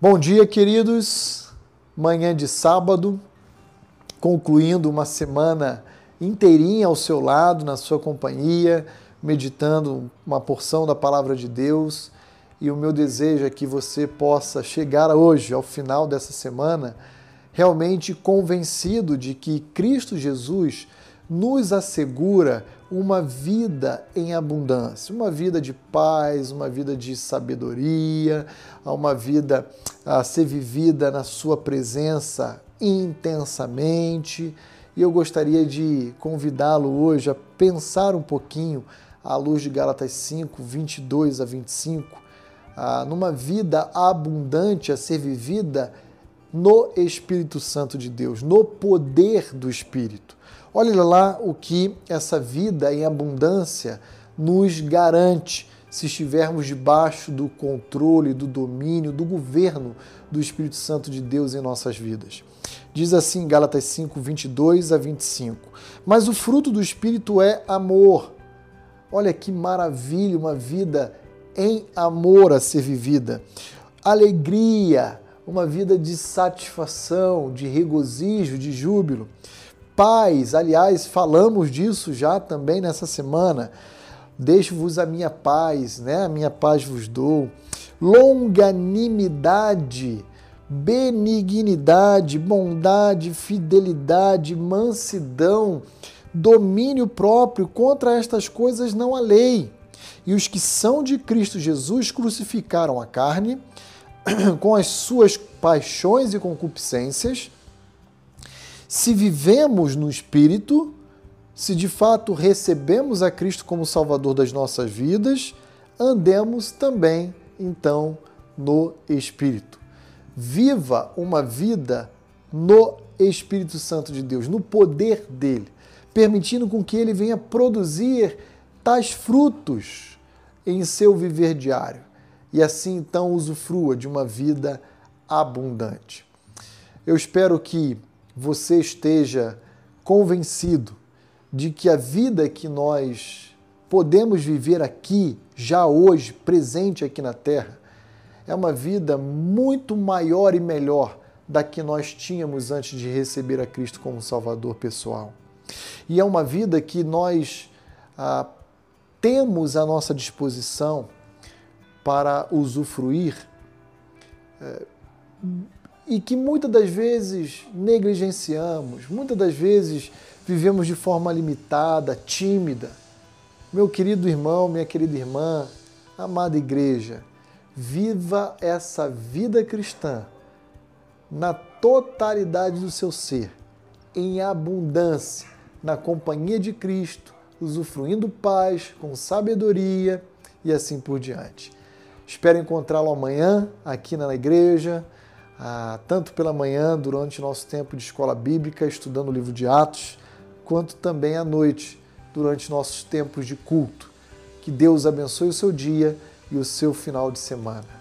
Bom dia, queridos. Manhã de sábado, concluindo uma semana inteirinha ao seu lado, na sua companhia, meditando uma porção da palavra de Deus. E o meu desejo é que você possa chegar hoje, ao final dessa semana, realmente convencido de que Cristo Jesus nos assegura uma vida em abundância, uma vida de paz, uma vida de sabedoria, uma vida a ser vivida na Sua presença intensamente. E eu gostaria de convidá-lo hoje a pensar um pouquinho, à luz de Gálatas 5, 22 a 25, numa vida abundante a ser vivida no Espírito Santo de Deus, no poder do Espírito. Olha lá o que essa vida em abundância nos garante se estivermos debaixo do controle, do domínio, do governo do Espírito Santo de Deus em nossas vidas. Diz assim Gálatas 5, 22 a 25. Mas o fruto do Espírito é amor. Olha que maravilha, uma vida em amor a ser vivida. Alegria, uma vida de satisfação, de regozijo, de júbilo paz. Aliás, falamos disso já também nessa semana. Deixo-vos a minha paz, né? A minha paz vos dou. Longanimidade, benignidade, bondade, fidelidade, mansidão, domínio próprio. Contra estas coisas não há lei. E os que são de Cristo Jesus crucificaram a carne com as suas paixões e concupiscências se vivemos no Espírito, se de fato recebemos a Cristo como Salvador das nossas vidas, andemos também, então, no Espírito. Viva uma vida no Espírito Santo de Deus, no poder dele, permitindo com que ele venha produzir tais frutos em seu viver diário e assim então usufrua de uma vida abundante. Eu espero que você esteja convencido de que a vida que nós podemos viver aqui, já hoje, presente aqui na Terra, é uma vida muito maior e melhor da que nós tínhamos antes de receber a Cristo como Salvador pessoal. E é uma vida que nós ah, temos à nossa disposição para usufruir. Eh, e que muitas das vezes negligenciamos, muitas das vezes vivemos de forma limitada, tímida. Meu querido irmão, minha querida irmã, amada igreja, viva essa vida cristã na totalidade do seu ser, em abundância, na companhia de Cristo, usufruindo paz, com sabedoria e assim por diante. Espero encontrá-lo amanhã aqui na igreja ah, tanto pela manhã, durante nosso tempo de escola bíblica, estudando o livro de Atos, quanto também à noite, durante nossos tempos de culto. Que Deus abençoe o seu dia e o seu final de semana.